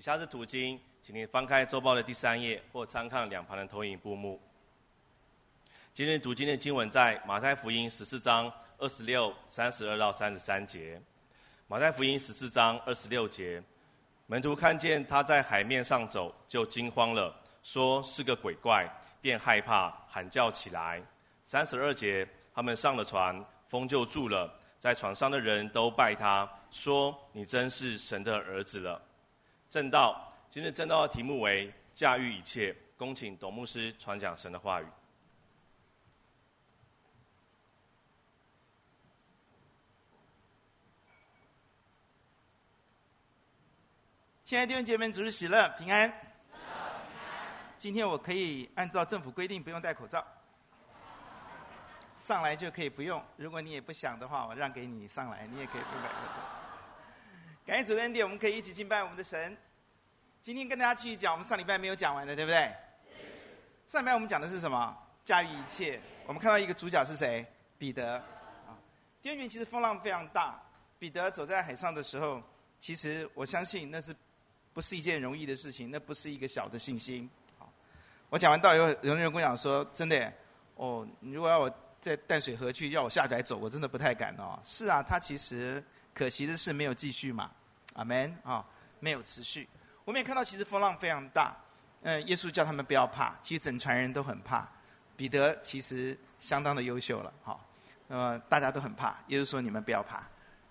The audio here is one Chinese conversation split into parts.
以下是读经，请您翻开周报的第三页，或参看两旁的投影布幕。今天读经的经文在马太福音十四章二十六、三十二到三十三节。马太福音十四章二十六节，门徒看见他在海面上走，就惊慌了，说是个鬼怪，便害怕，喊叫起来。三十二节，他们上了船，风就住了，在船上的人都拜他，说你真是神的儿子了。正道，今日正道的题目为驾驭一切。恭请董牧师传讲神的话语。亲爱的弟兄姐妹，主日喜乐，平安。今天我可以按照政府规定不用戴口罩，上来就可以不用。如果你也不想的话，我让给你上来，你也可以不戴口罩。感谢主的恩典，我们可以一起敬拜我们的神。今天跟大家继续讲我们上礼拜没有讲完的，对不对？上礼拜我们讲的是什么？驾驭一切。我们看到一个主角是谁？彼得。啊，第二年其实风浪非常大。彼得走在海上的时候，其实我相信那是不是一件容易的事情，那不是一个小的信心。好，我讲完道以后，有人跟我讲说：“真的，哦，你如果要我在淡水河去，要我下来走，我真的不太敢哦。”是啊，他其实可惜的是没有继续嘛。阿门啊，没有持续。我们也看到，其实风浪非常大。嗯，耶稣叫他们不要怕，其实整船人都很怕。彼得其实相当的优秀了，好，那么大家都很怕。耶稣说：“你们不要怕。”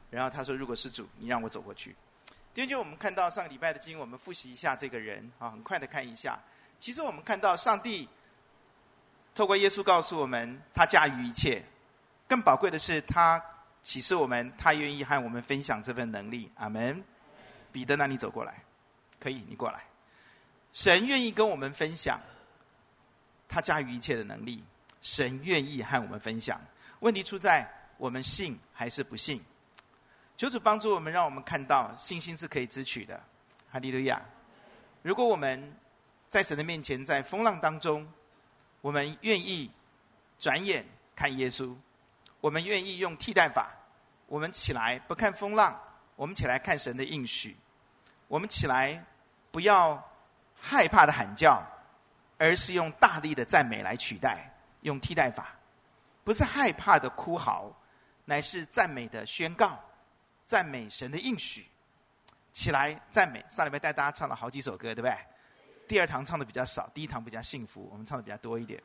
然后他说：“如果是主，你让我走过去。”第二句我们看到上个礼拜的经，我们复习一下这个人啊，很快的看一下。其实我们看到上帝透过耶稣告诉我们，他驾驭一切。更宝贵的是，他。启示我们，他愿意和我们分享这份能力。阿门。彼得，那你走过来，可以，你过来。神愿意跟我们分享他驾驭一切的能力。神愿意和我们分享。问题出在我们信还是不信？求主帮助我们，让我们看到信心是可以支取的。哈利路亚。如果我们在神的面前，在风浪当中，我们愿意转眼看耶稣。我们愿意用替代法，我们起来不看风浪，我们起来看神的应许，我们起来不要害怕的喊叫，而是用大力的赞美来取代，用替代法，不是害怕的哭嚎，乃是赞美的宣告，赞美神的应许，起来赞美。上礼拜带大家唱了好几首歌，对不对？第二堂唱的比较少，第一堂比较幸福，我们唱的比较多一点。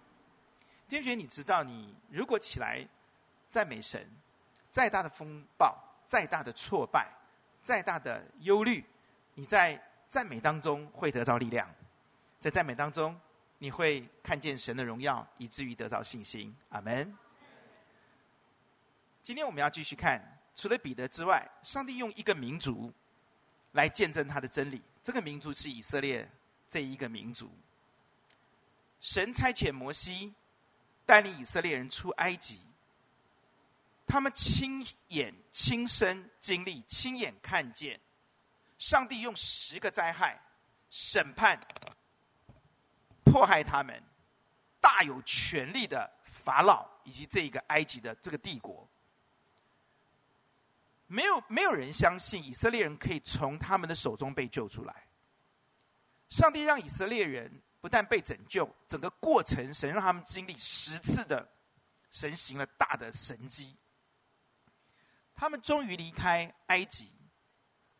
天学，你知道你如果起来。赞美神，再大的风暴，再大的挫败，再大的忧虑，你在赞美当中会得到力量，在赞美当中你会看见神的荣耀，以至于得到信心。阿门。今天我们要继续看，除了彼得之外，上帝用一个民族来见证他的真理。这个民族是以色列这一个民族。神差遣摩西带领以色列人出埃及。他们亲眼、亲身经历、亲眼看见，上帝用十个灾害审判、迫害他们，大有权力的法老以及这一个埃及的这个帝国，没有没有人相信以色列人可以从他们的手中被救出来。上帝让以色列人不但被拯救，整个过程神让他们经历十次的神行了大的神迹。他们终于离开埃及，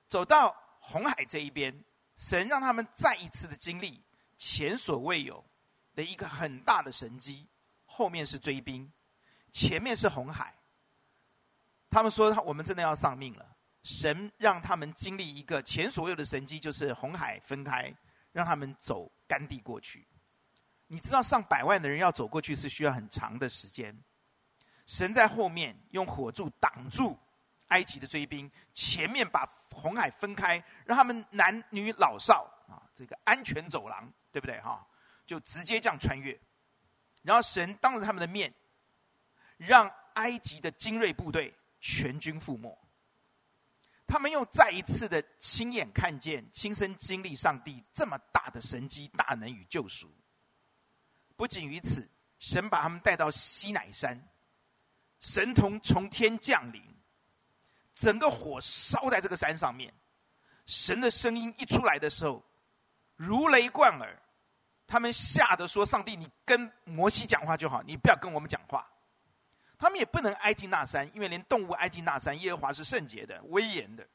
走到红海这一边。神让他们再一次的经历前所未有的一个很大的神迹。后面是追兵，前面是红海。他们说：“他我们真的要丧命了。”神让他们经历一个前所未有的神迹，就是红海分开，让他们走干地过去。你知道，上百万的人要走过去是需要很长的时间。神在后面用火柱挡住。埃及的追兵，前面把红海分开，让他们男女老少啊，这个安全走廊，对不对哈？就直接这样穿越，然后神当着他们的面，让埃及的精锐部队全军覆没。他们又再一次的亲眼看见、亲身经历上帝这么大的神迹、大能与救赎。不仅于此，神把他们带到西乃山，神童从天降临。整个火烧在这个山上面，神的声音一出来的时候，如雷贯耳，他们吓得说：“上帝，你跟摩西讲话就好，你不要跟我们讲话。”他们也不能挨近那山，因为连动物挨近那山，耶和华是圣洁的、威严的，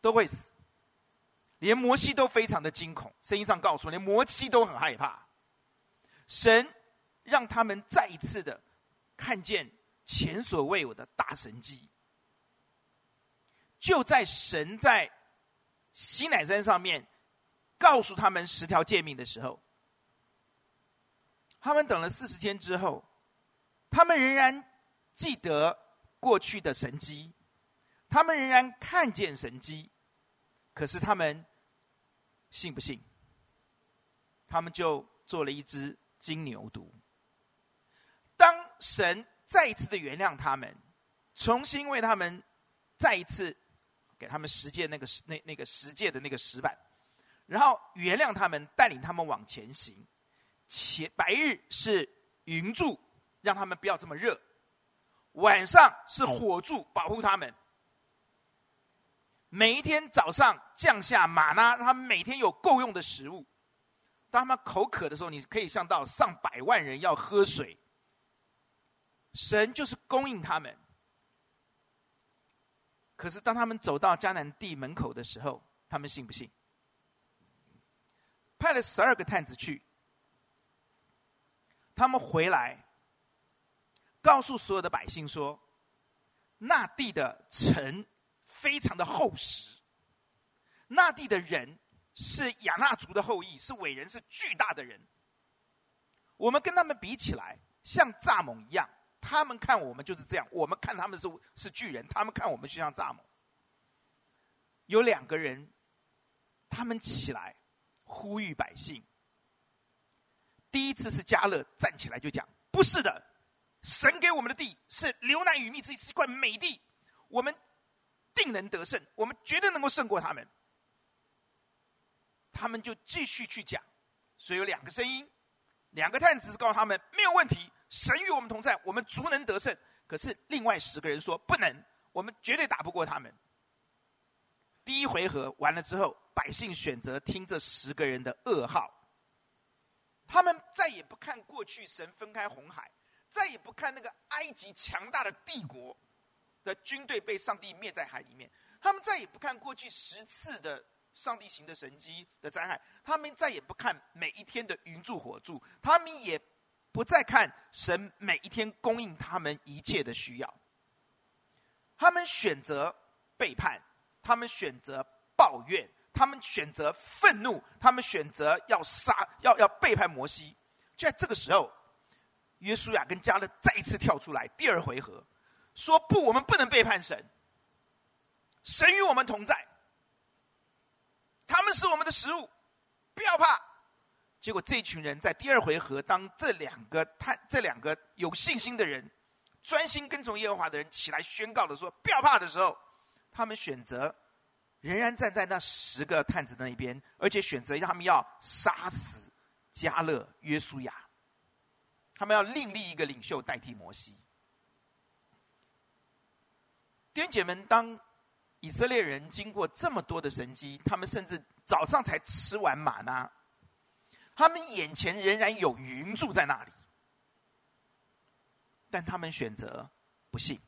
都会死。连摩西都非常的惊恐，声音上告诉我，连摩西都很害怕。神让他们再一次的看见前所未有的大神迹。就在神在西乃山上面告诉他们十条诫命的时候，他们等了四十天之后，他们仍然记得过去的神迹，他们仍然看见神迹，可是他们信不信？他们就做了一只金牛犊。当神再一次的原谅他们，重新为他们再一次。给他们十诫那个那那个十诫的那个石板，然后原谅他们，带领他们往前行。前白日是云柱，让他们不要这么热；晚上是火柱，保护他们。每一天早上降下吗哪，让他们每天有够用的食物。当他们口渴的时候，你可以想到上百万人要喝水，神就是供应他们。可是，当他们走到迦南地门口的时候，他们信不信？派了十二个探子去，他们回来，告诉所有的百姓说：“那地的城非常的厚实，那地的人是亚衲族的后裔，是伟人，是巨大的人。我们跟他们比起来，像蚱蜢一样。”他们看我们就是这样，我们看他们是是巨人，他们看我们就像蚱蜢。有两个人，他们起来呼吁百姓。第一次是加勒站起来就讲：“不是的，神给我们的地是流奶与蜜之地，是一块美地，我们定能得胜，我们绝对能够胜过他们。”他们就继续去讲，所以有两个声音，两个探子是告诉他们没有问题。神与我们同在，我们足能得胜。可是另外十个人说不能，我们绝对打不过他们。第一回合完了之后，百姓选择听这十个人的噩耗。他们再也不看过去神分开红海，再也不看那个埃及强大的帝国的军队被上帝灭在海里面，他们再也不看过去十次的上帝行的神迹的灾害，他们再也不看每一天的云柱火柱，他们也。不再看神每一天供应他们一切的需要，他们选择背叛，他们选择抱怨，他们选择愤怒，他们选择要杀，要要背叛摩西。就在这个时候，约书亚跟加勒再一次跳出来，第二回合说：“不，我们不能背叛神，神与我们同在，他们是我们的食物，不要怕。”结果这群人在第二回合，当这两个探、这两个有信心的人、专心跟从耶和华的人起来宣告的说“不要怕”的时候，他们选择仍然站在那十个探子那一边，而且选择他们要杀死加勒、约书亚，他们要另立一个领袖代替摩西。弟兄姐妹们，当以色列人经过这么多的神迹，他们甚至早上才吃完吗哪。他们眼前仍然有云柱在那里，但他们选择不信，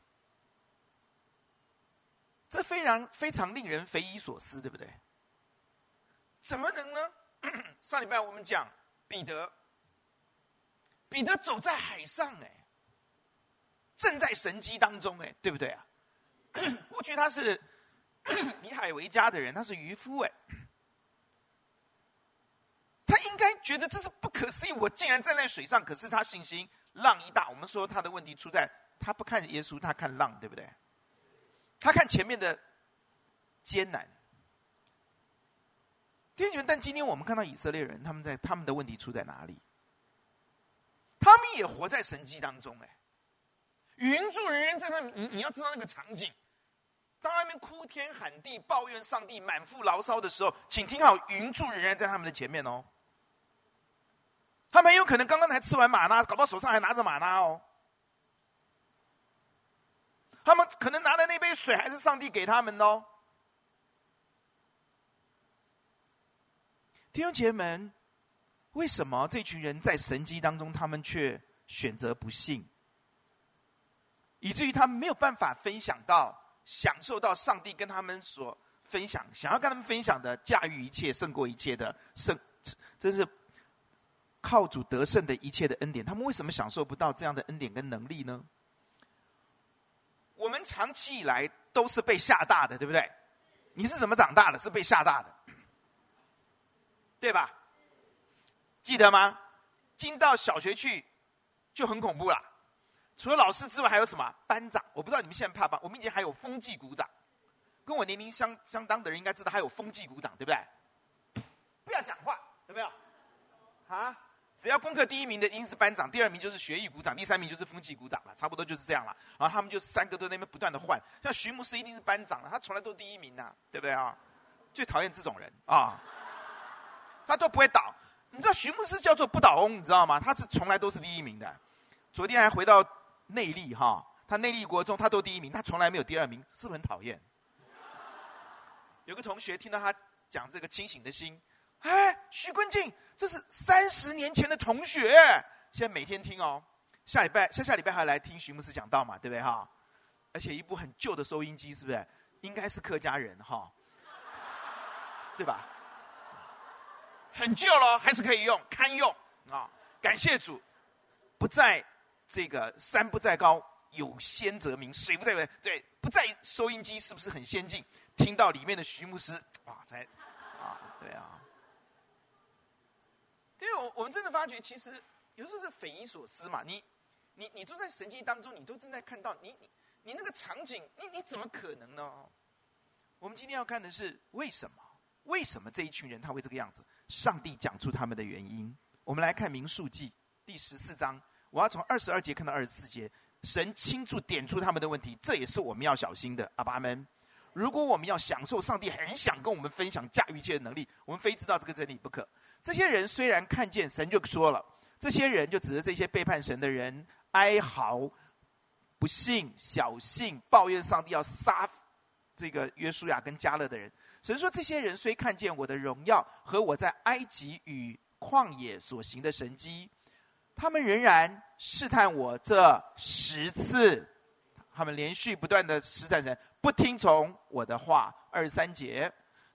这非常非常令人匪夷所思，对不对？怎么能呢？上礼拜我们讲彼得，彼得走在海上，哎，正在神迹当中，哎，对不对啊？过去他是 以海为家的人，他是渔夫，哎。他应该觉得这是不可思议，我竟然站在水上，可是他信心浪一大。我们说他的问题出在他不看耶稣，他看浪，对不对？他看前面的艰难。弟兄们，但今天我们看到以色列人，他们在他们的问题出在哪里？他们也活在神迹当中，哎，云柱人人在那，你你要知道那个场景，当他们哭天喊地、抱怨上帝、满腹牢骚的时候，请听好，云柱人人在他们的前面哦。他们有可能刚刚才吃完吗哪，搞不好手上还拿着吗哪哦。他们可能拿的那杯水还是上帝给他们的哦。弟兄姐妹们，为什么这群人在神迹当中，他们却选择不信，以至于他们没有办法分享到、享受到上帝跟他们所分享、想要跟他们分享的驾驭一切、胜过一切的胜，这是靠主得胜的一切的恩典。他们为什么享受不到这样的恩典跟能力呢？我们长期以来都是被吓大的，对不对？你是怎么长大的？是被吓大的，对吧？记得吗？进到小学去就很恐怖了。除了老师之外，还有什么？班长。我不知道你们现在怕不怕？我们以前还有风纪股长，跟我年龄相相当的人应该知道，还有风纪股长，对不对？不要讲话，有没有？啊？只要功课第一名的，一定是班长；第二名就是学艺鼓掌；第三名就是风纪鼓掌了。差不多就是这样了。然后他们就三个都在那边不断的换。像徐牧师一定是班长了，他从来都第一名呐，对不对啊？最讨厌这种人啊，他都不会倒。你知道徐牧师叫做不倒翁，你知道吗？他是从来都是第一名的。昨天还回到内坜哈，他内坜国中他都第一名，他从来没有第二名，是不是很讨厌？有个同学听到他讲这个清醒的心，哎，徐坤进，这是三十年前的同学，现在每天听哦，下礼拜下下礼拜还要来听徐牧师讲道嘛，对不对哈？而且一部很旧的收音机，是不是？应该是客家人哈，对吧？很旧了，还是可以用，堪用啊！感谢主，不在这个山不在高，有仙则名；水不在，对，不在收音机是不是很先进？听到里面的徐牧师啊，才啊，对啊。因为我我们真的发觉，其实有时候是匪夷所思嘛。你你你都在神迹当中，你都正在看到，你你你那个场景，你你怎么可能呢？我们今天要看的是为什么？为什么这一群人他会这个样子？上帝讲出他们的原因。我们来看民数记第十四章，我要从二十二节看到二十四节，神清楚点出他们的问题，这也是我们要小心的。阿爸们，如果我们要享受上帝很想跟我们分享驾驭一切的能力，我们非知道这个真理不可。这些人虽然看见神就说了，这些人就指着这些背叛神的人哀嚎、不信、小信、抱怨上帝要杀这个约书亚跟加勒的人。神说：“这些人虽看见我的荣耀和我在埃及与旷野所行的神迹，他们仍然试探我这十次。他们连续不断的试探神，不听从我的话。二十三节，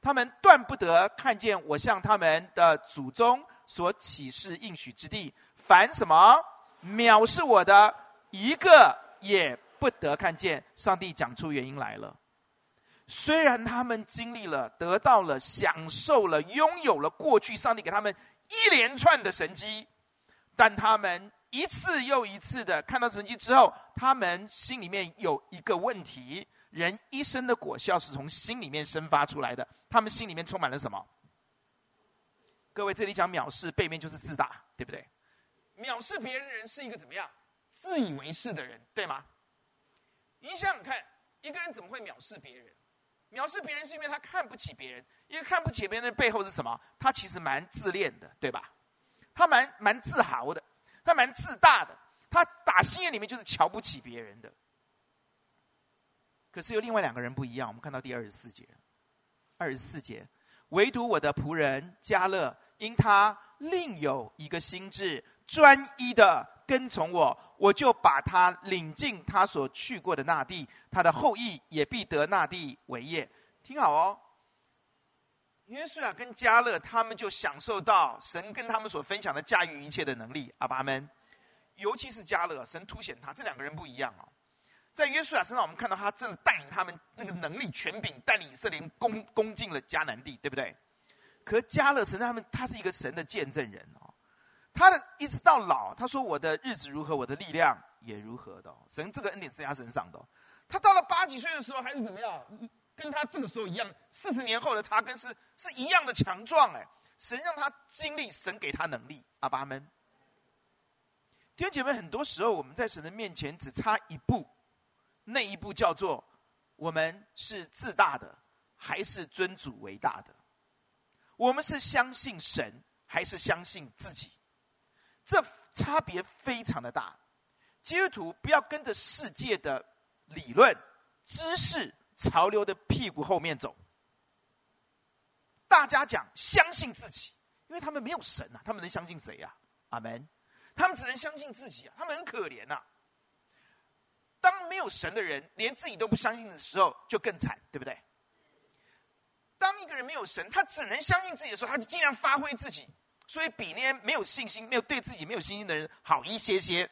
他们断不得看见我向他们的祖宗所起誓应许之地。凡什么藐视我的，一个也不得看见。上帝讲出原因来了。”虽然他们经历了、得到了、享受了、拥有了过去上帝给他们一连串的神迹，但他们一次又一次的看到神迹之后，他们心里面有一个问题：人一生的果效是从心里面生发出来的。他们心里面充满了什么？各位，这里讲藐视，背面就是自大，对不对？藐视别人的人是一个怎么样？自以为是的人，对吗？你想想看，一个人怎么会藐视别人？藐视别人是因为他看不起别人，因为看不起别人的背后是什么？他其实蛮自恋的，对吧？他蛮蛮自豪的，他蛮自大的，他打心眼里面就是瞧不起别人的。可是有另外两个人不一样，我们看到第二十四节，二十四节，唯独我的仆人加勒，因他另有一个心智，专一的。跟从我，我就把他领进他所去过的那地，他的后裔也必得那地为业。听好哦，约书亚跟加勒他们就享受到神跟他们所分享的驾驭一切的能力。阿爸们，尤其是加勒，神凸显他这两个人不一样哦。在约书亚身上，我们看到他真的带领他们那个能力权柄，带领以色列攻攻进了迦南地，对不对？可迦勒神他们，他是一个神的见证人哦。他的一直到老，他说：“我的日子如何，我的力量也如何的。”神这个恩典是在他身上的。他到了八几岁的时候还是怎么样？跟他这个时候一样，四十年后的他跟是是一样的强壮。哎，神让他经历神给他能力。阿爸们，弟兄姐妹，很多时候我们在神的面前只差一步，那一步叫做我们是自大的，还是尊主为大的？我们是相信神，还是相信自己？这差别非常的大，基督徒不要跟着世界的理论、知识、潮流的屁股后面走。大家讲相信自己，因为他们没有神啊，他们能相信谁啊？阿门。他们只能相信自己啊，他们很可怜呐、啊。当没有神的人连自己都不相信的时候，就更惨，对不对？当一个人没有神，他只能相信自己的时候，他就尽量发挥自己，所以比那些没有信心、没有对自己没有信心的人好一些些。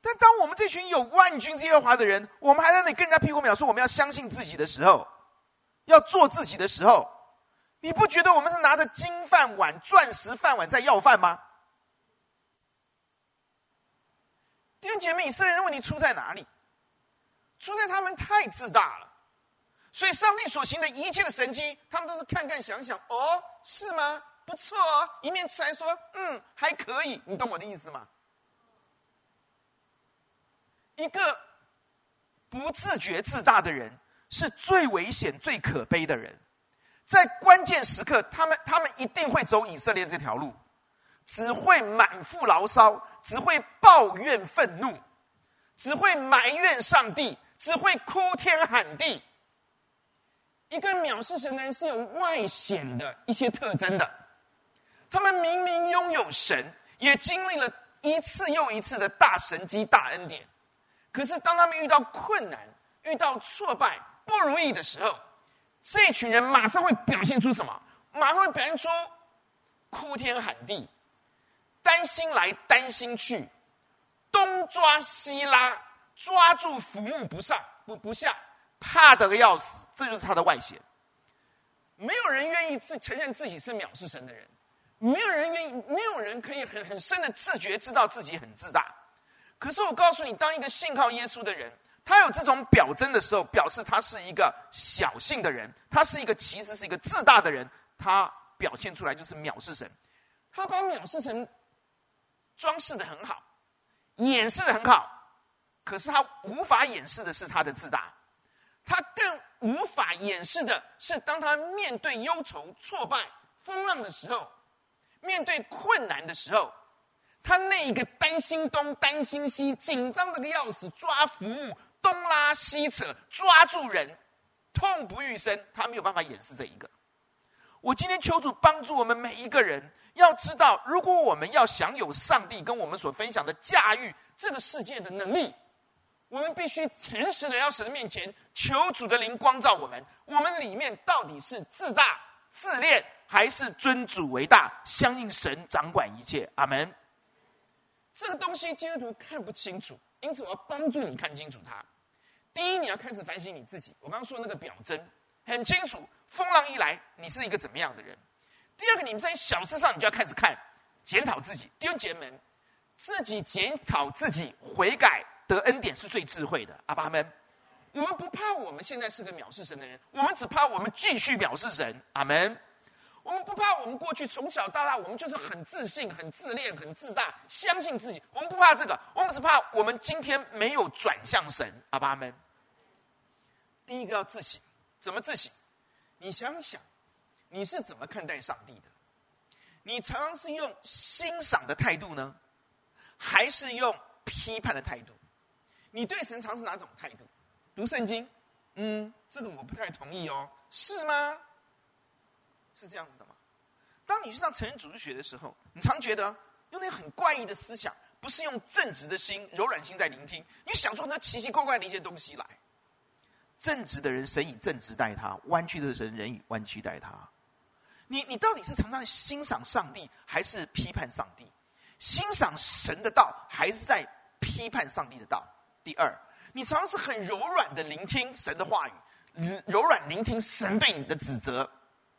但当我们这群有万军之耶华的人，我们还在那里跟人家屁股秒说我们要相信自己的时候，要做自己的时候，你不觉得我们是拿着金饭碗、钻石饭碗在要饭吗？弟兄姐妹，以色列人问题出在哪里？出在他们太自大了。所以上帝所行的一切的神迹，他们都是看看想想，哦，是吗？不错哦，一面吃还说，嗯，还可以。你懂我的意思吗？一个不自觉自大的人，是最危险、最可悲的人。在关键时刻，他们他们一定会走以色列这条路，只会满腹牢骚，只会抱怨愤怒，只会埋怨上帝，只会哭天喊地。一个藐视神的人是有外显的一些特征的，他们明明拥有神，也经历了一次又一次的大神迹、大恩典。可是，当他们遇到困难、遇到挫败、不如意的时候，这群人马上会表现出什么？马上会表现出哭天喊地、担心来担心去、东抓西拉、抓住浮木不上不不下，怕得个要死。这就是他的外显。没有人愿意自承认自己是藐视神的人，没有人愿意，没有人可以很很深的自觉知道自己很自大。可是我告诉你，当一个信靠耶稣的人，他有这种表征的时候，表示他是一个小信的人，他是一个其实是一个自大的人，他表现出来就是藐视神，他把藐视神装饰的很好，掩饰的很好，可是他无法掩饰的是他的自大，他更无法掩饰的是，当他面对忧愁、挫败、风浪的时候，面对困难的时候。他那一个担心东担心西，紧张的个要死，抓浮木，东拉西扯，抓住人，痛不欲生。他没有办法掩饰这一个。我今天求主帮助我们每一个人，要知道，如果我们要享有上帝跟我们所分享的驾驭这个世界的能力，我们必须诚实的要神的面前求主的灵光照我们。我们里面到底是自大自恋，还是尊主为大，相信神掌管一切？阿门。这个东西基督徒看不清楚，因此我要帮助你看清楚它。第一，你要开始反省你自己。我刚刚说那个表征很清楚，风浪一来，你是一个怎么样的人？第二个，你们在小事上，你就要开始看检讨自己。弟兄姐妹，自己检讨自己，悔改得恩典是最智慧的。阿爸们，我们不怕我们现在是个藐视神的人，我们只怕我们继续藐视神。阿门。我们不怕，我们过去从小到大，我们就是很自信、很自恋、很自大，相信自己。我们不怕这个，我们只怕我们今天没有转向神。阿爸们，第一个要自省，怎么自省？你想想，你是怎么看待上帝的？你常常是用欣赏的态度呢，还是用批判的态度？你对神常是哪种态度？读圣经，嗯，这个我不太同意哦，是吗？是这样子的吗？当你去上成人组织学的时候，你常觉得用那很怪异的思想，不是用正直的心、柔软心在聆听，你想出那奇奇怪怪的一些东西来。正直的人，神以正直待他；弯曲的人，人以弯曲待他。你你到底是常常欣赏上帝，还是批判上帝？欣赏神的道，还是在批判上帝的道？第二，你常常是很柔软的聆听神的话语，柔软聆听神对你的指责。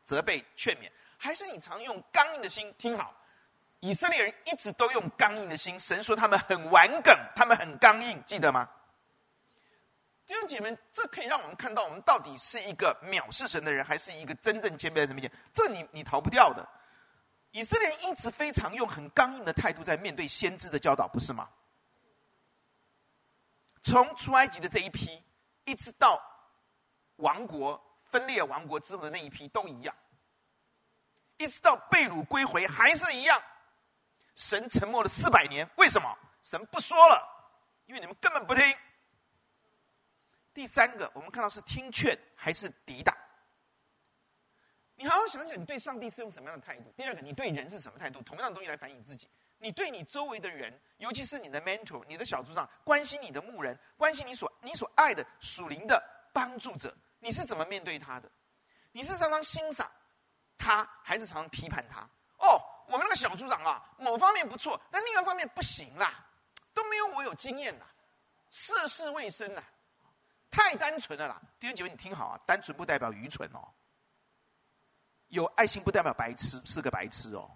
责备、劝勉，还是你常用刚硬的心？听好，以色列人一直都用刚硬的心。神说他们很顽梗，他们很刚硬，记得吗？弟兄姐妹，这可以让我们看到，我们到底是一个藐视神的人，还是一个真正谦卑的人面前？这你你逃不掉的。以色列人一直非常用很刚硬的态度在面对先知的教导，不是吗？从出埃及的这一批，一直到王国。分裂王国之后的那一批都一样，一直到被掳归回还是一样。神沉默了四百年，为什么？神不说了，因为你们根本不听。第三个，我们看到是听劝还是抵挡？你好好想想，你对上帝是用什么样的态度？第二个，你对人是什么态度？同样的东西来反映自己。你对你周围的人，尤其是你的 mentor、你的小组长、关心你的牧人、关心你所你所爱的属灵的帮助者，你是怎么面对他的？你是常常欣赏他，还是常常批判他？哦，我们那个小组长啊，某方面不错，但另一方面不行啦，都没有我有经验啦，涉世未深啦，太单纯了啦。弟兄姐妹，你听好啊，单纯不代表愚蠢哦。有爱心不代表白痴，是个白痴哦。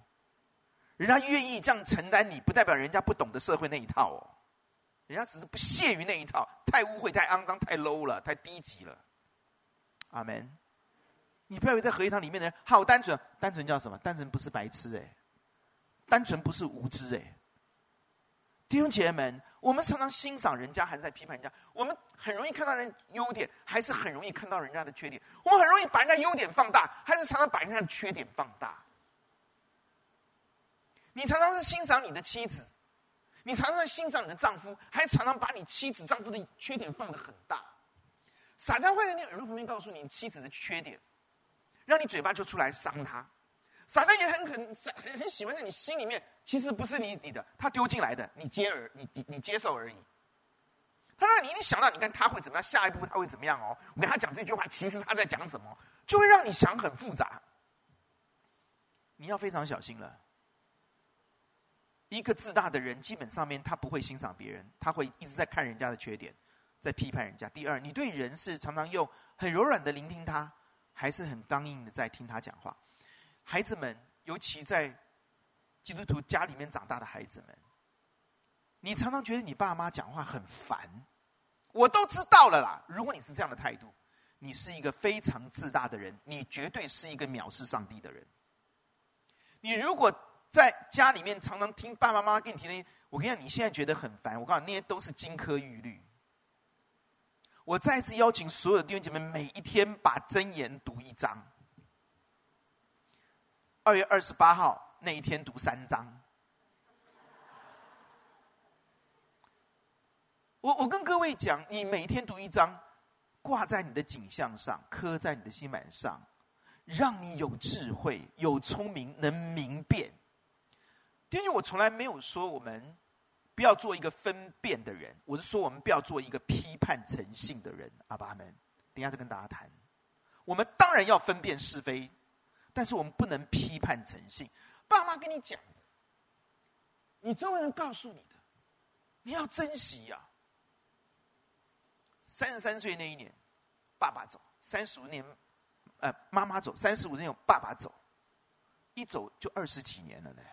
人家愿意这样承担你，不代表人家不懂得社会那一套哦。人家只是不屑于那一套，太污秽、太肮脏、太 low 了，太低级了。阿门。你不要以为在合一堂里面的人好单纯，单纯叫什么？单纯不是白痴哎，单纯不是无知哎。弟兄姐妹们，我们常常欣赏人家，还是在批判人家？我们很容易看到人优点，还是很容易看到人家的缺点？我们很容易把人家优点放大，还是常常把人家的缺点放大？你常常是欣赏你的妻子，你常常欣赏你的丈夫，还常常把你妻子、丈夫的缺点放得很大。撒旦会在你耳朵旁边告诉你妻子的缺点，让你嘴巴就出来伤他。撒旦也很很很很喜欢在你心里面，其实不是你你的，他丢进来的，你接而你你接受而已。他让你一想到，你看他会怎么样，下一步他会怎么样哦？我跟他讲这句话，其实他在讲什么，就会让你想很复杂。你要非常小心了。一个自大的人，基本上面他不会欣赏别人，他会一直在看人家的缺点，在批判人家。第二，你对人是常常用很柔软的聆听他，还是很刚硬的在听他讲话？孩子们，尤其在基督徒家里面长大的孩子们，你常常觉得你爸妈讲话很烦，我都知道了啦。如果你是这样的态度，你是一个非常自大的人，你绝对是一个藐视上帝的人。你如果在家里面常常听爸爸妈妈跟你提那些，我跟你讲，你现在觉得很烦，我告诉你，那些都是金科玉律。我再次邀请所有的弟兄姐妹，每一天把箴言读一章。二月二十八号那一天读三章。我我跟各位讲，你每天读一章，挂在你的颈项上，刻在你的心板上，让你有智慧、有聪明，能明辨。因为我从来没有说我们不要做一个分辨的人，我是说我们不要做一个批判诚信的人。阿爸们，等一下再跟大家谈。我们当然要分辨是非。但是我们不能批判诚信，爸妈跟你讲的，你周围人告诉你的，你要珍惜呀、啊。三十三岁那一年，爸爸走；三十五年，呃，妈妈走；三十五年有爸爸走，一走就二十几年了呢。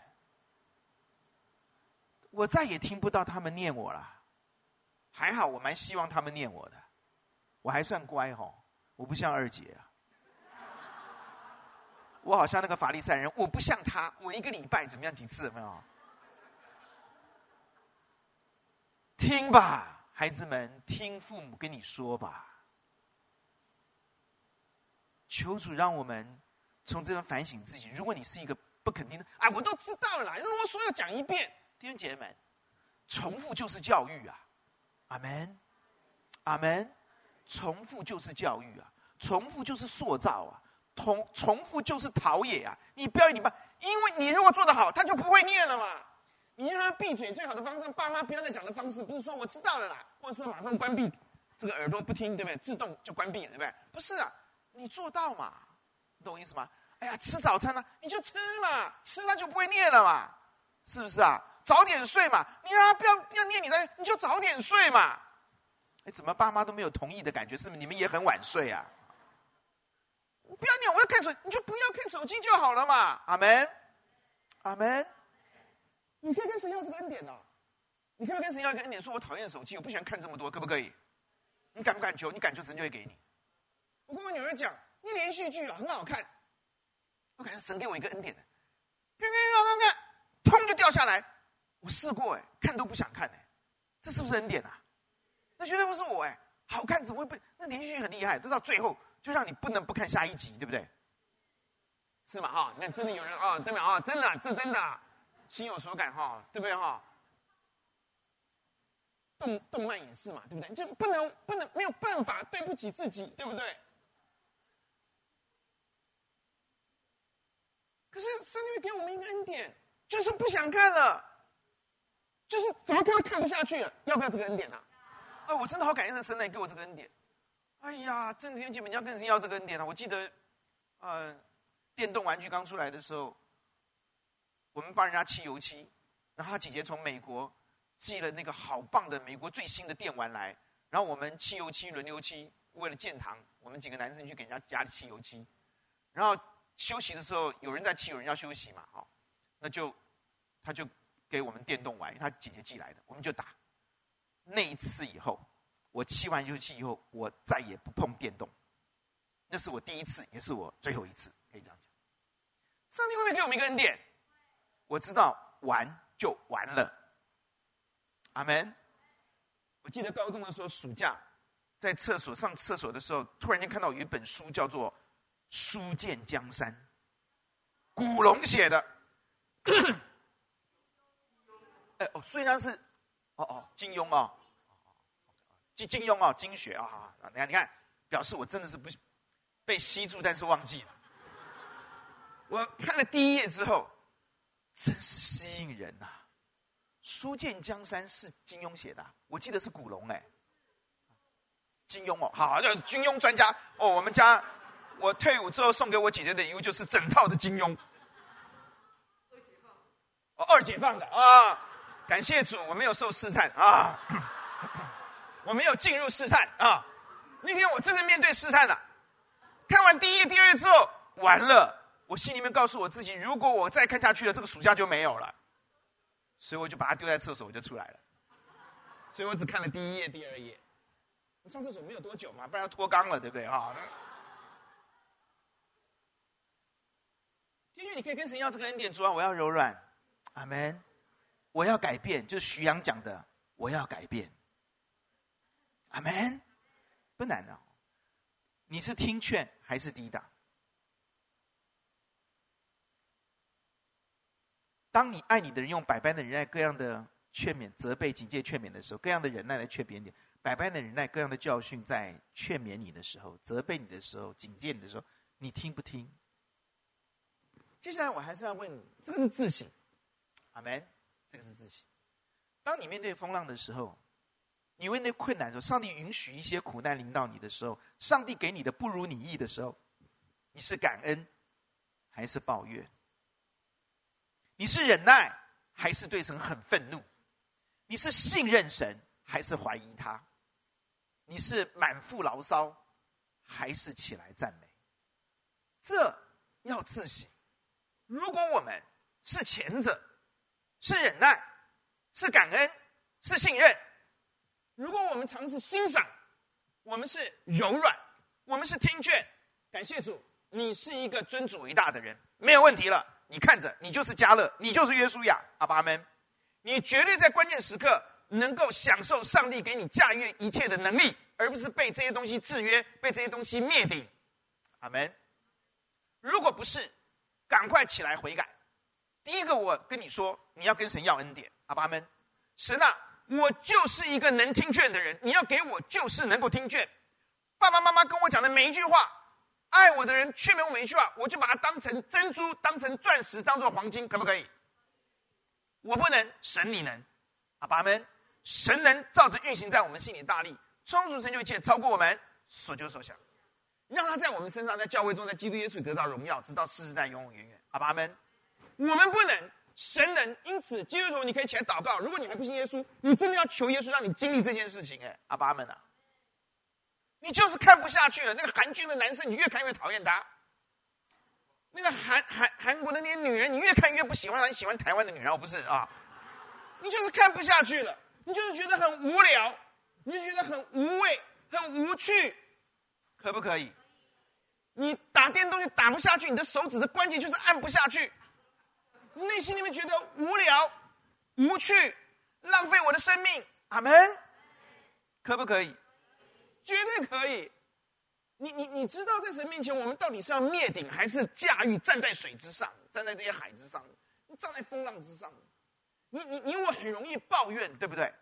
我再也听不到他们念我了，还好我蛮希望他们念我的，我还算乖哈、哦，我不像二姐。我好像那个法利赛人，我不像他，我一个礼拜怎么样几次？有没有？听吧，孩子们，听父母跟你说吧。求主让我们从这边反省自己。如果你是一个不肯听的，啊，我都知道了，啰嗦要讲一遍。弟兄姐妹们，重复就是教育啊！阿门，阿门。重复就是教育啊，重复就是塑造啊。重重复就是陶冶啊！你不要你爸，因为你如果做得好，他就不会念了嘛。你让他闭嘴最好的方式，爸妈不要再讲的方式，不是说我知道了啦，或者是马上关闭这个耳朵不听，对不对？自动就关闭了，对不对？不是啊，你做到嘛？懂我意思吗？哎呀，吃早餐呢、你就吃嘛，吃他就不会念了嘛，是不是啊？早点睡嘛，你让他不要不要念你的，你就早点睡嘛。哎，怎么爸妈都没有同意的感觉？是不是你们也很晚睡啊？不要念，我要看手，你就不要看手机就好了嘛。阿门，阿门。你可以跟神要这个恩典的，你可不可以跟神要一个恩典？说我讨厌手机，我不喜欢看这么多，可不可以？你敢不敢求？你敢求，神就会给你。我跟我女儿讲，那连续剧啊很好看，我感觉神给我一个恩典的，看看看看看，砰就掉下来。我试过哎，看都不想看哎，这是不是恩典啊？那绝对不是我哎，好看怎么会被？那连续剧很厉害，都到最后。就让你不能不看下一集，对不对？是吗？哈，那真的有人啊，对吗？啊，真的，这真的，心有所感哈，对不对？哈，动动漫也是嘛，对不对？就不能不能没有办法对不起自己，对不对？可是上帝会给我们一个恩典，就是不想看了，就是怎么看都看不下去了。要不要这个恩典啊？哎，我真的好感谢神来给我这个恩典。哎呀，真的弟兄姐妹，你要这个恩典啊！我记得，呃，电动玩具刚出来的时候，我们帮人家漆油漆，然后他姐姐从美国寄了那个好棒的美国最新的电玩来，然后我们漆油漆轮流漆，为了建堂，我们几个男生去给人家家里漆油漆，然后休息的时候有人在漆，有人要休息嘛，好，那就他就给我们电动玩，他姐姐寄来的，我们就打。那一次以后。我漆完油漆以后，我再也不碰电动。那是我第一次，也是我最后一次，可以这样讲。上帝会不会给我们一个恩典？我知道，完就完了。阿门。我记得高中的时候，暑假在厕所上厕所的时候，突然间看到有一本书，叫做《书剑江山》，古龙写的。哎 哦，虽然是，哦哦，金庸哦。金庸啊，经学啊，你看，你看，表示我真的是不被吸住，但是忘记了。我看了第一页之后，真是吸引人呐、啊！书剑江山是金庸写的，我记得是古龙哎。金庸哦，好，叫金庸专家哦。我们家我退伍之后送给我姐姐的礼物就是整套的金庸。二解放，哦，二解放的啊！感谢主，我没有受试探啊。我没有进入试探啊！那天我真的面对试探了。看完第一页、第二页之后，完了。我心里面告诉我自己，如果我再看下去了，这个暑假就没有了。所以我就把它丢在厕所，我就出来了。所以我只看了第一页、第二页。上厕所没有多久嘛，不然要脱肛了，对不对啊？继续，你可以跟神要这个恩典，主啊，我要柔软，阿门。我要改变，就是徐阳讲的，我要改变。阿门，不难的。你是听劝还是抵挡？当你爱你的人用百般的忍耐、各样的劝勉、责备、警戒、劝勉的时候，各样的忍耐来劝别人，百般的忍耐、各样的教训在劝勉你的时候、责备你的时候、警戒你的时候，你听不听？接下来我还是要问你，这个是自省。阿门，这个是自省。当你面对风浪的时候。你为那困难的时候，上帝允许一些苦难临到你的时候，上帝给你的不如你意的时候，你是感恩还是抱怨？你是忍耐还是对神很愤怒？你是信任神还是怀疑他？你是满腹牢骚还是起来赞美？这要自省。如果我们是前者，是忍耐，是感恩，是信任。如果我们尝试欣赏，我们是柔软，我们是听劝，感谢主，你是一个尊主为大的人，没有问题了。你看着，你就是加勒，你就是约书亚，阿爸们，你绝对在关键时刻能够享受上帝给你驾驭一切的能力，而不是被这些东西制约，被这些东西灭顶，阿门。如果不是，赶快起来悔改。第一个，我跟你说，你要跟神要恩典，阿爸们，神啊。我就是一个能听劝的人，你要给我就是能够听劝。爸爸妈妈跟我讲的每一句话，爱我的人劝勉我每一句话，我就把它当成珍珠，当成钻石，当做黄金，可不可以？我不能，神你能，阿爸们，神能照着运行在我们心里大力，充足成就一切，超过我们所求所想，让他在我们身上，在教会中，在基督耶稣得到荣耀，直到世世代永永远远，阿爸们，我们不能。神能，因此基督徒，你可以起来祷告。如果你还不信耶稣，你真的要求耶稣让你经历这件事情。哎，阿爸们啊，你就是看不下去了。那个韩剧的男生，你越看越讨厌他；那个韩韩韩国的那些女人，你越看越不喜欢他。你喜欢台湾的女人，我不是啊？你就是看不下去了，你就是觉得很无聊，你就觉得很无味、很无趣，可不可以？你打电动就打不下去，你的手指的关节就是按不下去。心里面觉得无聊、无趣、浪费我的生命，阿门，可不可以？绝对可以。你你你知道，在神面前，我们到底是要灭顶，还是驾驭，站在水之上，站在这些海之上，站在风浪之上？你你你我很容易抱怨，对不对？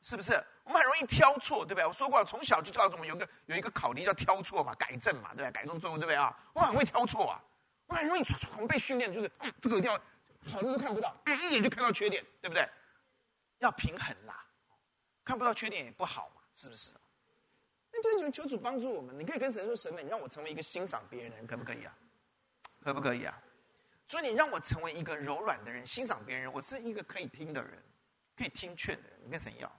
是不是？我们很容易挑错，对不对？我说过，从小就教我们有个有一个考题叫挑错嘛，改正嘛，对不对？改正错误，对不对啊？我很会挑错啊。我很容易我们被训练就是，嗯，这个一定要好多都看不到，嗯，一眼就看到缺点，对不对？要平衡啦，看不到缺点也不好嘛，是不是？那对你们求主帮助我们，你可以跟神说：“神，你让我成为一个欣赏别人的人，可不可以啊？可不可以啊？所以你让我成为一个柔软的人，欣赏别人，我是一个可以听的人，可以听劝的人。你跟神要，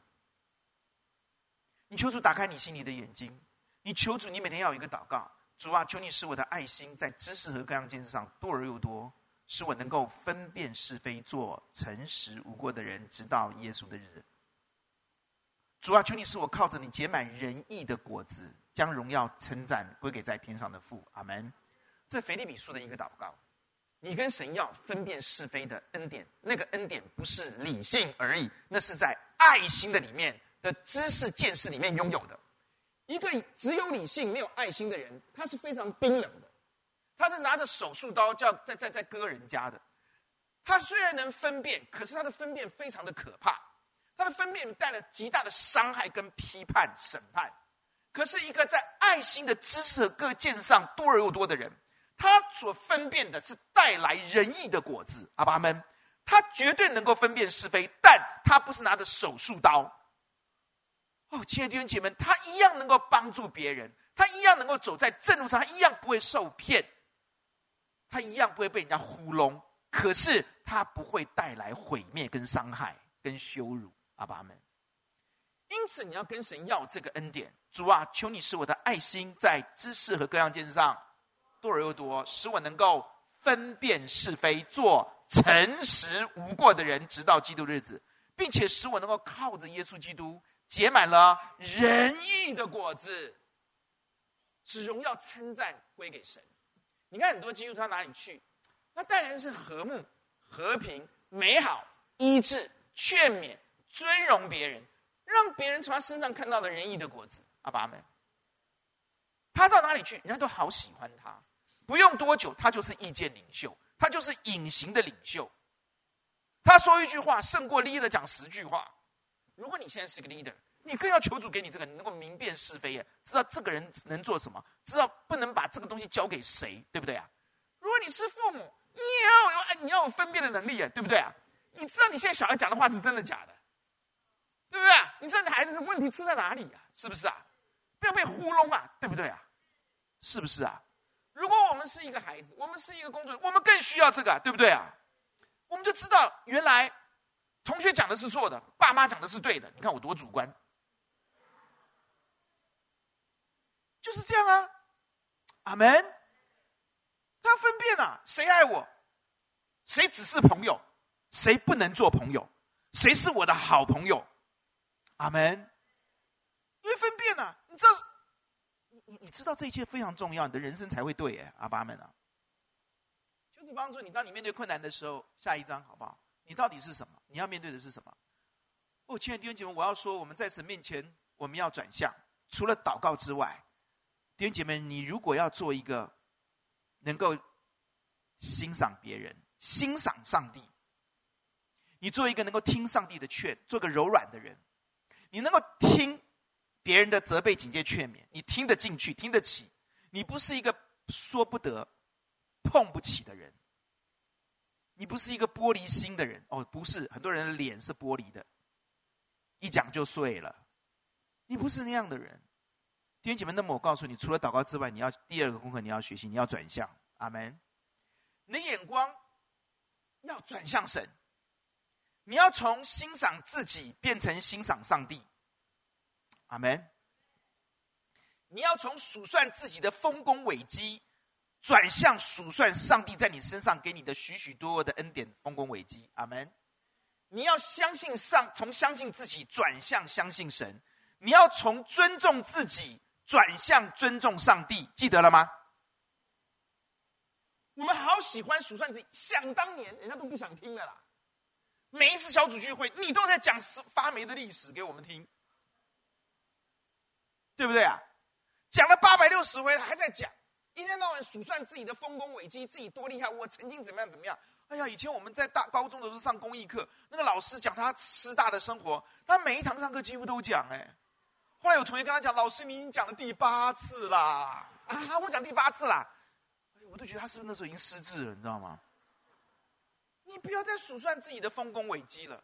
你求主打开你心里的眼睛，你求主，你每天要有一个祷告。主啊，求你使我的爱心在知识和各样见识上多而又多，使我能够分辨是非，做诚实无过的人，直到耶稣的日子。主啊，求你使我靠着你结满仁义的果子，将荣耀称赞归给在天上的父。阿门。这腓立比书的一个祷告，你跟神要分辨是非的恩典，那个恩典不是理性而已，那是在爱心的里面的知识见识里面拥有的。一个只有理性没有爱心的人，他是非常冰冷的，他是拿着手术刀叫在在在割人家的。他虽然能分辨，可是他的分辨非常的可怕，他的分辨带来极大的伤害跟批判审判。可是一个在爱心的知识和各见上多而又多的人，他所分辨的是带来仁义的果子。阿爸们，他绝对能够分辨是非，但他不是拿着手术刀。哦，亲爱的弟兄姐妹，他一样能够帮助别人，他一样能够走在正路上，他一样不会受骗，他一样不会被人家糊弄。可是他不会带来毁灭、跟伤害、跟羞辱。阿爸们，因此你要跟神要这个恩典，主啊，求你使我的爱心在知识和各样见识上多而又多，使我能够分辨是非，做诚实无过的人，直到基督日子，并且使我能够靠着耶稣基督。结满了仁义的果子，使荣耀称赞归给神。你看很多基督徒到哪里去？他带来的是和睦、和平、美好、医治、劝勉、尊荣别人，让别人从他身上看到了仁义的果子。阿爸们，他到哪里去，人家都好喜欢他。不用多久，他就是意见领袖，他就是隐形的领袖。他说一句话，胜过立的讲十句话。如果你现在是个 leader，你更要求主给你这个，你能够明辨是非啊，知道这个人能做什么，知道不能把这个东西交给谁，对不对啊？如果你是父母，你也要有哎，你要有分辨的能力啊，对不对啊？你知道你现在小孩讲的话是真的假的，对不对？你知道你孩子的问题出在哪里啊？是不是啊？不要被糊弄啊，对不对啊？是不是啊？如果我们是一个孩子，我们是一个工作，我们更需要这个，对不对啊？我们就知道原来。同学讲的是错的，爸妈讲的是对的。你看我多主观，就是这样啊。阿门。他分辨啊，谁爱我，谁只是朋友，谁不能做朋友，谁是我的好朋友。阿门。因为分辨啊，你知道，你你知道这一切非常重要，你的人生才会对耶。阿爸们啊，求主帮助你，当你面对困难的时候，下一章好不好？你到底是什么？你要面对的是什么？哦，亲爱的弟兄姐妹，我要说，我们在神面前，我们要转向。除了祷告之外，弟兄姐妹，你如果要做一个能够欣赏别人、欣赏上帝，你做一个能够听上帝的劝，做个柔软的人，你能够听别人的责备、警戒、劝勉，你听得进去、听得起，你不是一个说不得、碰不起的人。你不是一个玻璃心的人哦，不是，很多人的脸是玻璃的，一讲就碎了。你不是那样的人，弟兄姐妹，那么我告诉你，除了祷告之外，你要第二个功课，你要学习，你要转向。阿门。你的眼光要转向神，你要从欣赏自己变成欣赏上帝。阿门。你要从数算自己的丰功伟绩。转向数算上帝在你身上给你的许许多多的恩典、丰功伟绩，阿门。你要相信上，从相信自己转向相信神。你要从尊重自己转向尊重上帝，记得了吗？我们好喜欢数算自己，想当年人家都不想听了啦。每一次小组聚会，你都在讲发霉的历史给我们听，对不对啊？讲了八百六十回，还在讲。一天到晚数算自己的丰功伟绩，自己多厉害，我曾经怎么样怎么样。哎呀，以前我们在大高中的时候上公益课，那个老师讲他师大的生活，他每一堂上课几乎都讲。哎，后来有同学跟他讲，老师你已经讲了第八次啦，啊，我讲第八次啦。我都觉得他是不是那时候已经失智了，你知道吗？你不要再数算自己的丰功伟绩了，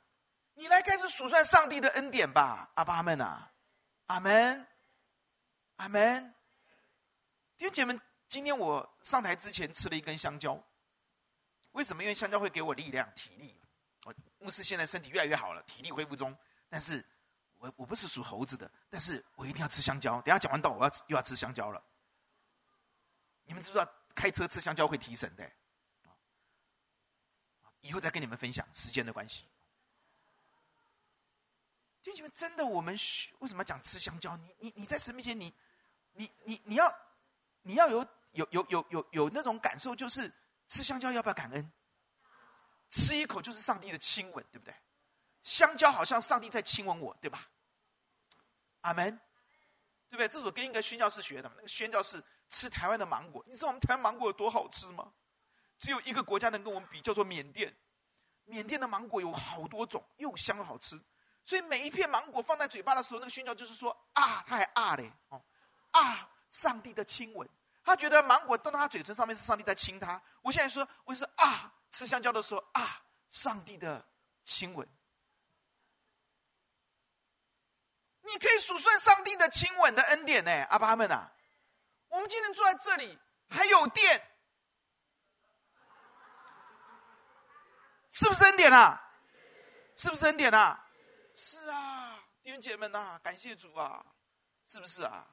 你来开始数算上帝的恩典吧，阿爸阿们啊，阿门，阿门。弟兄姐妹们，今天我上台之前吃了一根香蕉，为什么？因为香蕉会给我力量、体力。我牧师现在身体越来越好了，体力恢复中，但是我我不是属猴子的，但是我一定要吃香蕉。等下讲完道，我要又要吃香蕉了。你们知不知道开车吃香蕉会提神的？以后再跟你们分享，时间的关系。弟兄们，真的，我们为什么讲吃香蕉？你你你在神面前，你你你你要你要有有有有有有那种感受，就是吃香蕉要不要感恩？吃一口就是上帝的亲吻，对不对？香蕉好像上帝在亲吻我，对吧？阿门，对不对？这是我跟一个宣教士学的，那个宣教士吃台湾的芒果，你知道我们台湾芒果有多好吃吗？只有一个国家能跟我们比，叫做缅甸。缅甸的芒果有好多种，又香又好吃。所以每一片芒果放在嘴巴的时候，那个宣教就是说啊，他还啊嘞哦，啊，上帝的亲吻。他觉得芒果到他嘴唇上面是上帝在亲他。我现在说，我是啊，吃香蕉的时候啊，上帝的亲吻。你可以数算上帝的亲吻的恩典呢，阿爸们啊，我们今天坐在这里还有电。是不是恩典啊？是不是恩典啊？是啊，弟兄姐妹们呐、感谢主啊！是不是啊？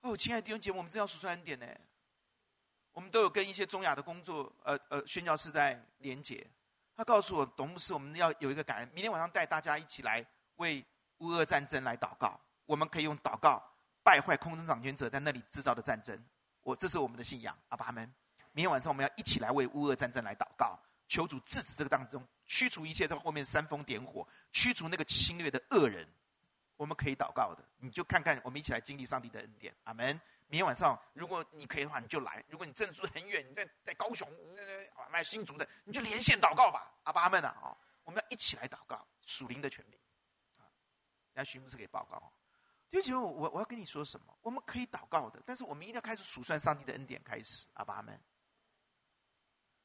哦，亲爱的弟兄姐妹，我们真要数算恩典呢。我们都有跟一些中亚的工作，呃呃，宣教士在连结。他告诉我，董牧师，我们要有一个感恩，明天晚上带大家一起来为乌俄战争来祷告。我们可以用祷告败坏空中掌权者在那里制造的战争。我这是我们的信仰，阿爸们。明天晚上我们要一起来为乌俄战争来祷告，求主制止这个当中，驱除一切在后面煽风点火，驱除那个侵略的恶人。我们可以祷告的，你就看看，我们一起来经历上帝的恩典。阿门。明天晚上如果你可以的话，你就来；如果你真的住很远，你在在高雄、卖新竹的，你就连线祷告吧。阿爸们啊，哦我们要一起来祷告属灵的权柄。来徐牧师给报告。弟兄姐妹，我我要跟你说什么？我们可以祷告的，但是我们一定要开始数算上帝的恩典，开始。阿爸们。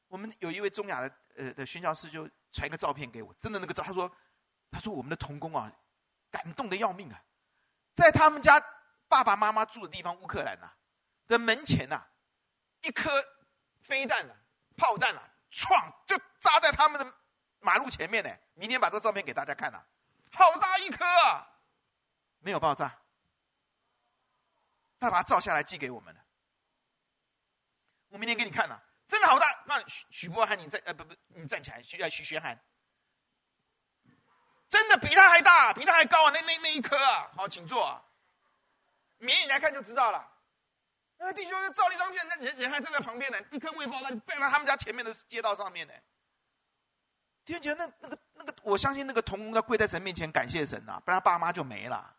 我们有一位中亚的呃的宣教师，就传一个照片给我，真的那个照，他说，他说我们的童工啊，感动的要命啊，在他们家爸爸妈妈住的地方乌克兰呐的门前呐，一颗飞弹啊，炮弹啊，撞就扎在他们的马路前面呢。明天把这照片给大家看呐，好大一颗啊，没有爆炸，他把它照下来寄给我们了，我明天给你看呐。真的好大！那许许波汉，你站呃不不，你站起来。许呃许宣汉，真的比他还大，比他还高啊！那那那一颗啊，好，请坐啊。明眼来看就知道了。那弟兄照了一张片，那人人还站在旁边呢，一颗未爆弹站在他们家前面的街道上面呢。弟兄觉得那那个那个，我相信那个童工要跪在神面前感谢神呐、不然爸妈就没了。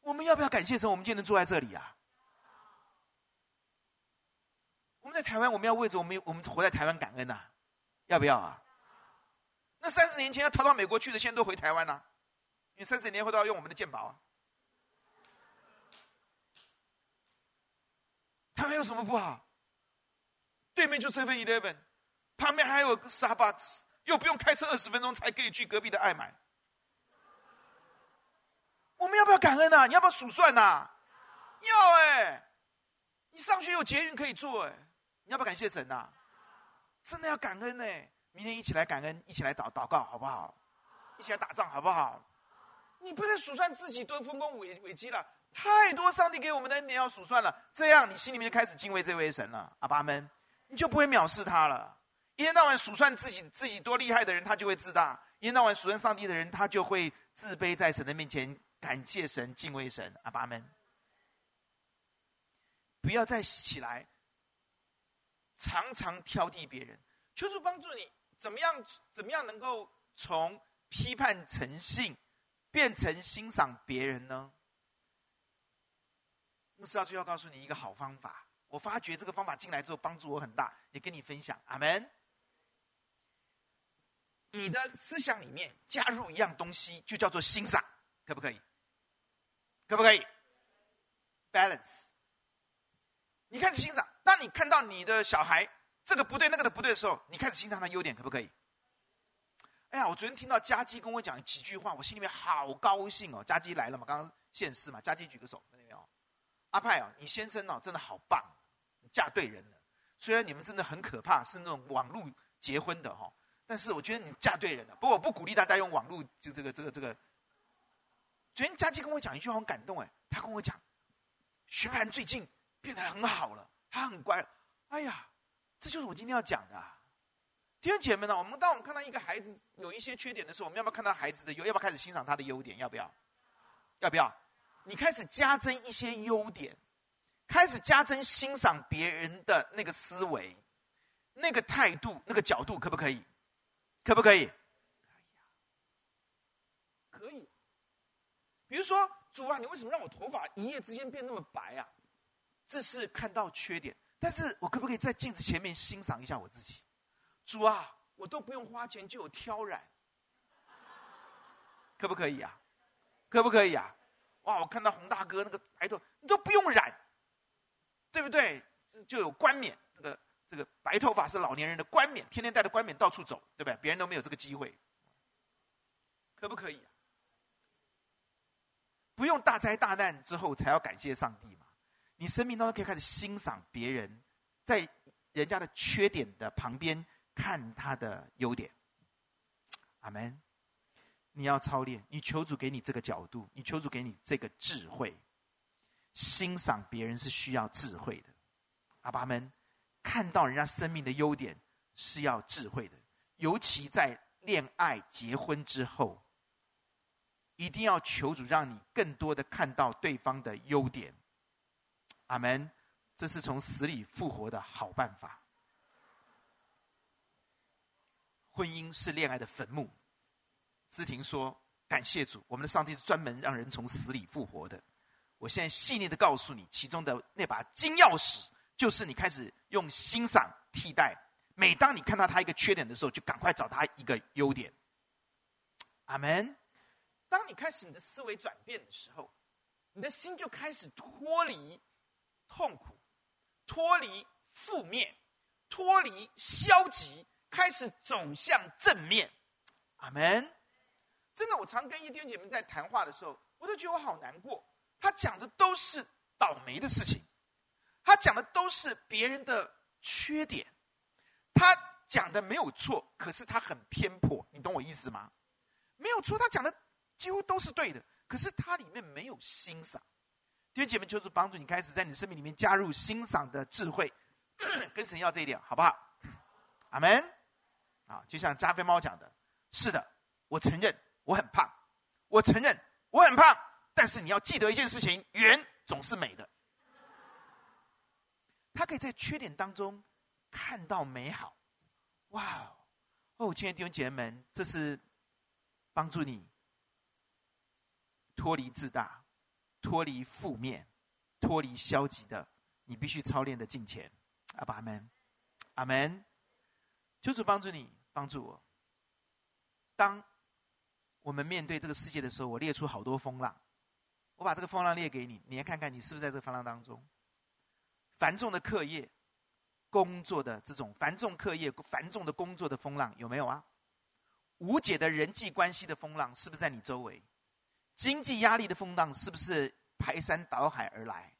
我们要不要感谢神？我们今天能坐在这里啊？我们在台湾，我们要为着我们我们活在台湾感恩呐、要不要啊？那三十年前要逃到美国去的，现在都回台湾呐、啊，因为三十年后都要用我们的健保啊。台湾有什么不好？对面就 Seven Eleven，旁边还有个 Starbucks，又不用开车二十分钟才可以去隔壁的爱买。我们要不要感恩呐、啊？你要不要数算呐、要哎、你上学有捷运可以坐哎、你要不要感谢神呐、真的要感恩呢！明天一起来感恩，一起来祷祷告，好不好？一起来打仗，好不好？你不能数算自己多丰功伟伟绩了，太多上帝给我们的恩典要数算了。这样你心里面就开始敬畏这位神了，阿爸们，你就不会藐视他了。一天到晚数算自己自己多厉害的人，他就会自大；一天到晚数算上帝的人，他就会自卑，在神的面前感谢神、敬畏神，阿爸们，不要再起来。常常挑剔别人，求主帮助你，怎么样？怎么样能够从批判诚信变成欣赏别人呢？牧师要最后告诉你一个好方法，我发觉这个方法进来之后帮助我很大，也跟你分享。阿门。你的思想里面加入一样东西，就叫做欣赏，可不可以？可不可以？balance。你开始欣赏，当你看到你的小孩这个不对那个的不对的时候，你开始欣赏他的优点，可不可以？哎呀，我昨天听到佳基跟我讲几句话，我心里面好高兴哦。佳基来了嘛，刚刚现世嘛，佳基举个手，看到没有？阿派哦，你先生哦真的好棒，嫁对人了。虽然你们真的很可怕，是那种网络结婚的哈，但是我觉得你嫁对人了。不过我不鼓励大家用网络，就这个这个这个。昨天佳琪跟我讲一句话，很感动哎，他跟我讲，徐凡最近变得很好了，他很乖。哎呀，这就是我今天要讲的。弟兄姐妹呢，我们当我们看到一个孩子有一些缺点的时候，我们要不要看到孩子的优？要不要开始欣赏他的优点？要不要？要不要？你开始加增一些优点，开始加增欣赏别人的那个思维、那个态度、那个角度，可不可以？可不可以？可以，比如说，主啊，你为什么让我头发一夜之间变那么白啊？这是看到缺点，但是我可不可以在镜子前面欣赏一下我自己？主啊，我都不用花钱就有挑染，可不可以啊？可不可以啊？哇，我看到洪大哥那个白头，你都不用染，对不对？就有冠冕，这个这个白头发是老年人的冠冕，天天带着冠冕到处走，对不对？别人都没有这个机会，可不可以？不用大灾大难之后才要感谢上帝嘛？你生命当中可以开始欣赏别人，在人家的缺点的旁边。看他的优点，阿门。你要操练，你求主给你这个角度，你求主给你这个智慧。欣赏别人是需要智慧的，阿爸们，看到人家生命的优点是要智慧的，尤其在恋爱结婚之后，一定要求主让你更多的看到对方的优点。阿门，这是从死里复活的好办法。婚姻是恋爱的坟墓。芝婷说：“感谢主，我们的上帝是专门让人从死里复活的。”我现在细腻的告诉你，其中的那把金钥匙，就是你开始用欣赏替代。每当你看到他一个缺点的时候，就赶快找他一个优点。阿门。当你开始你的思维转变的时候，你的心就开始脱离痛苦，脱离负面，脱离消极。开始走向正面，阿门。真的，我常跟一弟兄姐妹在谈话的时候，我都觉得我好难过。他讲的都是倒霉的事情，讲的都是别人的缺点，他讲的没有错，可是他很偏颇，你懂我意思吗？没有错，他讲的几乎都是对的，可是他里面没有欣赏。弟兄姐妹，求主帮助你，开始在你生命里面加入欣赏的智慧，跟神要这一点，好不好？阿门。啊，就像加菲猫讲的，是的，我承认我很胖，我承认我很胖，但是你要记得一件事情，圆总是美的。他可以在缺点当中看到美好，哇哦，亲爱的弟兄姐妹们，这是帮助你脱离自大、脱离负面、脱离消极的，你必须操练的敬虔。阿爸阿门，阿门。求主帮助你，帮助我。当我们面对这个世界的时候，我列出好多风浪，我把这个风浪列给你，你来看看你是不是在这个风浪当中。繁重的课业、工作的这种繁重课业、繁重的工作的风浪有没有啊？无解的人际关系的风浪是不是在你周围？经济压力的风浪是不是排山倒海而来？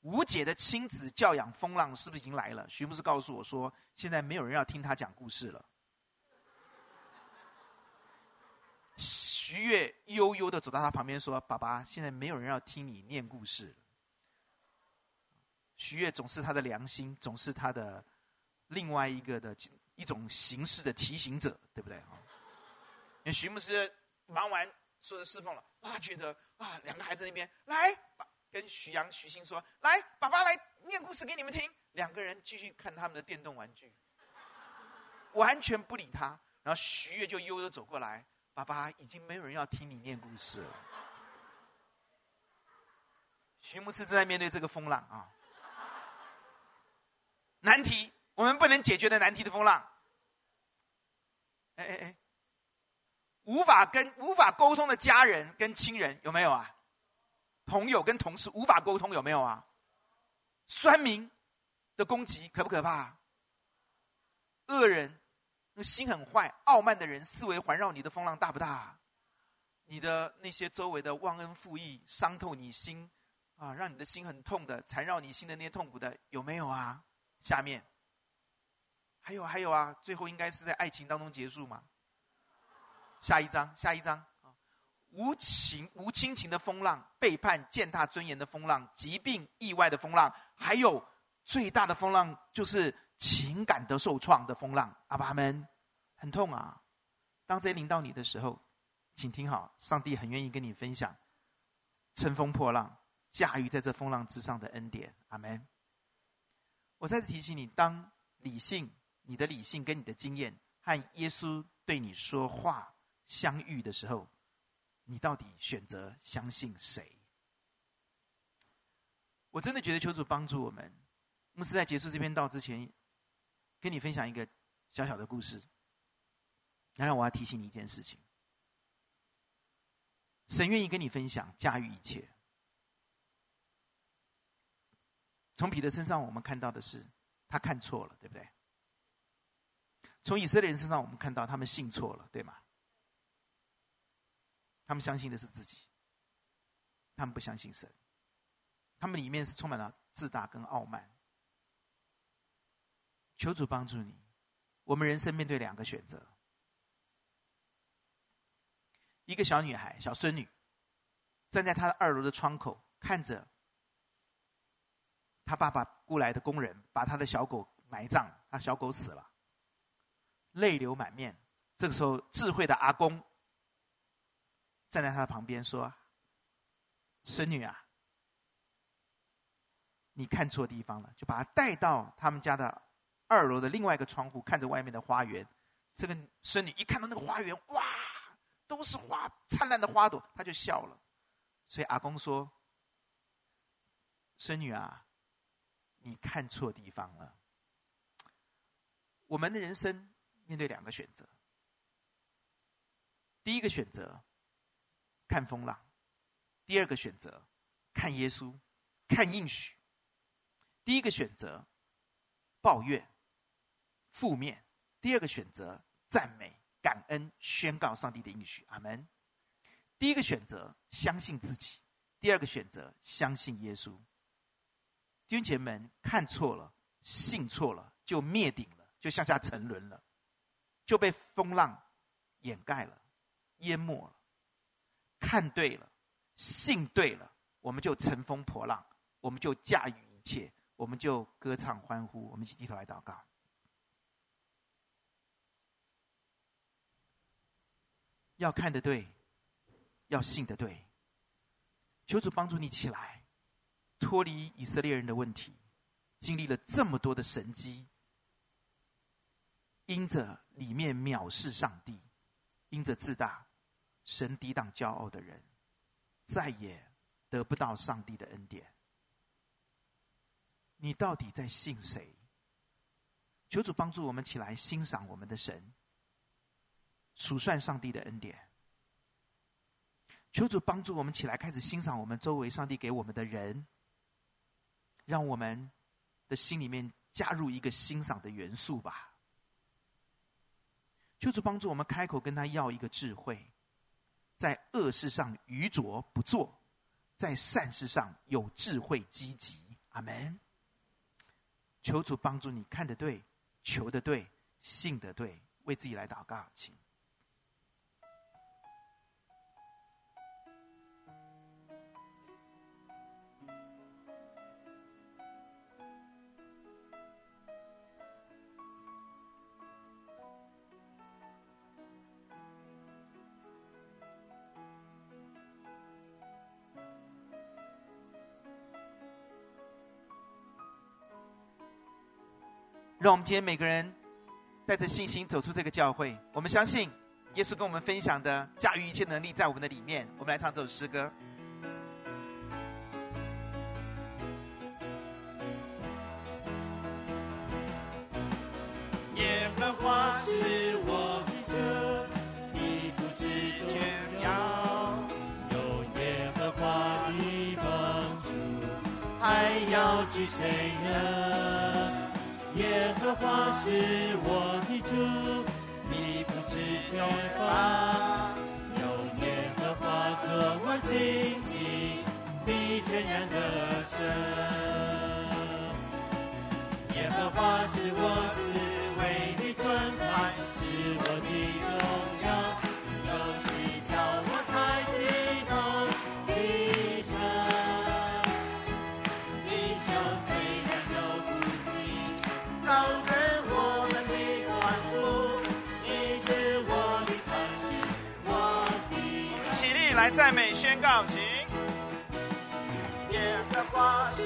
无解的亲子教养风浪是不是已经来了？徐牧师告诉我说，现在没有人要听他讲故事了。徐月悠悠的走到他旁边说：“爸爸，现在没有人要听你念故事了。”徐悦总是他的良心，总是他的另外一个的一种形式的提醒者，对不对？因为徐牧师忙完所有的侍奉了，哇，觉得啊，两个孩子那边来。跟徐阳、徐鑫说：“来，爸爸来念故事给你们听。”两个人继续看他们的电动玩具，完全不理他。然后徐悦就悠悠走过来：“爸爸，已经没有人要听你念故事了。”徐牧师正在面对这个风浪啊，难题，我们不能解决的难题的风浪。哎哎哎，无法跟无法沟通的家人跟亲人有没有啊？朋友跟同事无法沟通，有没有啊？酸民的攻击可不可怕？恶人那心很坏、傲慢的人，思维环绕你的风浪大不大？你的那些周围的忘恩负义、伤透你心啊，让你的心很痛的、缠绕你心的那些痛苦的，有没有啊？下面还有还有啊，最后应该是在爱情当中结束嘛？下一章，下一章。无情无亲情的风浪，背叛践踏尊严的风浪，疾病意外的风浪，还有最大的风浪就是情感的受创的风浪。阿爸们，很痛啊！当这些临到你的时候，请听好，上帝很愿意跟你分享乘风破浪、驾驭在这风浪之上的恩典。阿门。我再次提醒你，当理性、你的理性跟你的经验和耶稣对你说话相遇的时候。你到底选择相信谁？我真的觉得求主帮助我们。牧师在结束这篇道之前，跟你分享一个小小的故事。然后我要提醒你一件事情：神愿意跟你分享驾驭一切。从彼得身上，我们看到的是他看错了，对不对？从以色列人身上，我们看到他们信错了，对吗？他们相信的是自己，他们不相信神，他们里面是充满了自大跟傲慢。求主帮助你，我们人生面对两个选择：一个小女孩、小孙女，站在她的二楼的窗口，看着他爸爸雇来的工人把他的小狗埋葬，他小狗死了，泪流满面。这个时候，智慧的阿公。站在他的旁边说：“孙女啊，你看错地方了。”就把他带到他们家的二楼的另外一个窗户，看着外面的花园。这个孙女一看到那个花园，哇，都是花，灿烂的花朵，她就笑了。所以阿公说：“孙女啊，你看错地方了。”我们的人生面对两个选择，第一个选择。看风浪，第二个选择，看耶稣，看应许。第一个选择，抱怨，负面；第二个选择，赞美、感恩、宣告上帝的应许。阿门。第一个选择，相信自己；第二个选择，相信耶稣。弟兄姐妹们，看错了，信错了，就灭顶了，就向下沉沦了，就被风浪掩盖了，淹没了。看对了，信对了，我们就乘风破浪，我们就驾驭一切，我们就歌唱欢呼。我们一起低头来祷告。要看得对，要信得对。求主帮助你起来，脱离以色列人的问题，经历了这么多的神迹，因着里面藐视上帝，因着自大。神抵挡骄傲的人，再也得不到上帝的恩典。你到底在信谁？求主帮助我们起来欣赏我们的神，数算上帝的恩典。求主帮助我们起来开始欣赏我们周围上帝给我们的人，让我们的心里面加入一个欣赏的元素吧。求主帮助我们开口跟他要一个智慧。在恶事上愚拙不做，在善事上有智慧积极。阿门。求主帮助你看得对，求得对，信得对，为自己来祷告，请。让我们今天每个人带着信心走出这个教会。我们相信耶稣跟我们分享的驾驭一切能力在我们的里面。我们来唱这首诗歌。耶和华是我的歌，一不知绝妙，有耶和华的惧谁呢？耶和华是我的主，你不知缺乏。有耶和华作我荆棘，必全然得胜。耶和华是我赞美宣告，请。耶和华是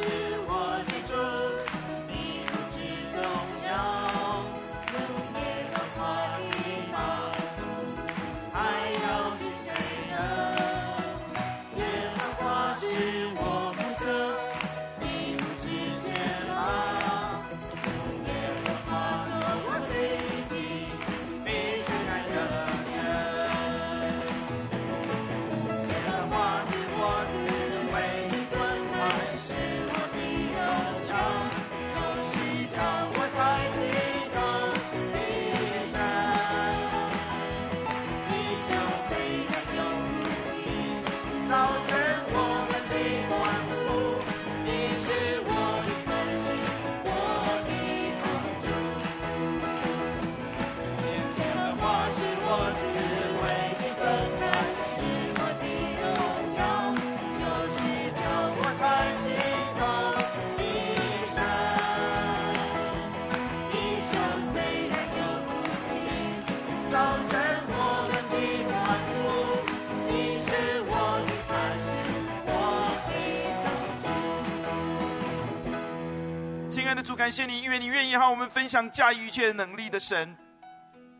主，感谢你，因为你愿意和我们分享驾驭一切能力的神。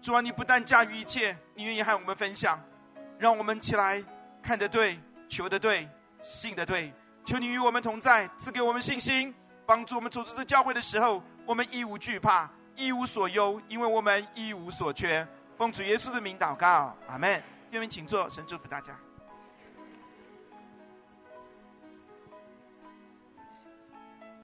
主啊，你不但驾驭一切，你愿意和我们分享，让我们起来看得对，求得对，信得对。求你与我们同在，赐给我们信心，帮助我们走出这教会的时候，我们一无惧怕，一无所忧，因为我们一无所缺。奉主耶稣的名祷告，阿门。愿你请坐，神祝福大家。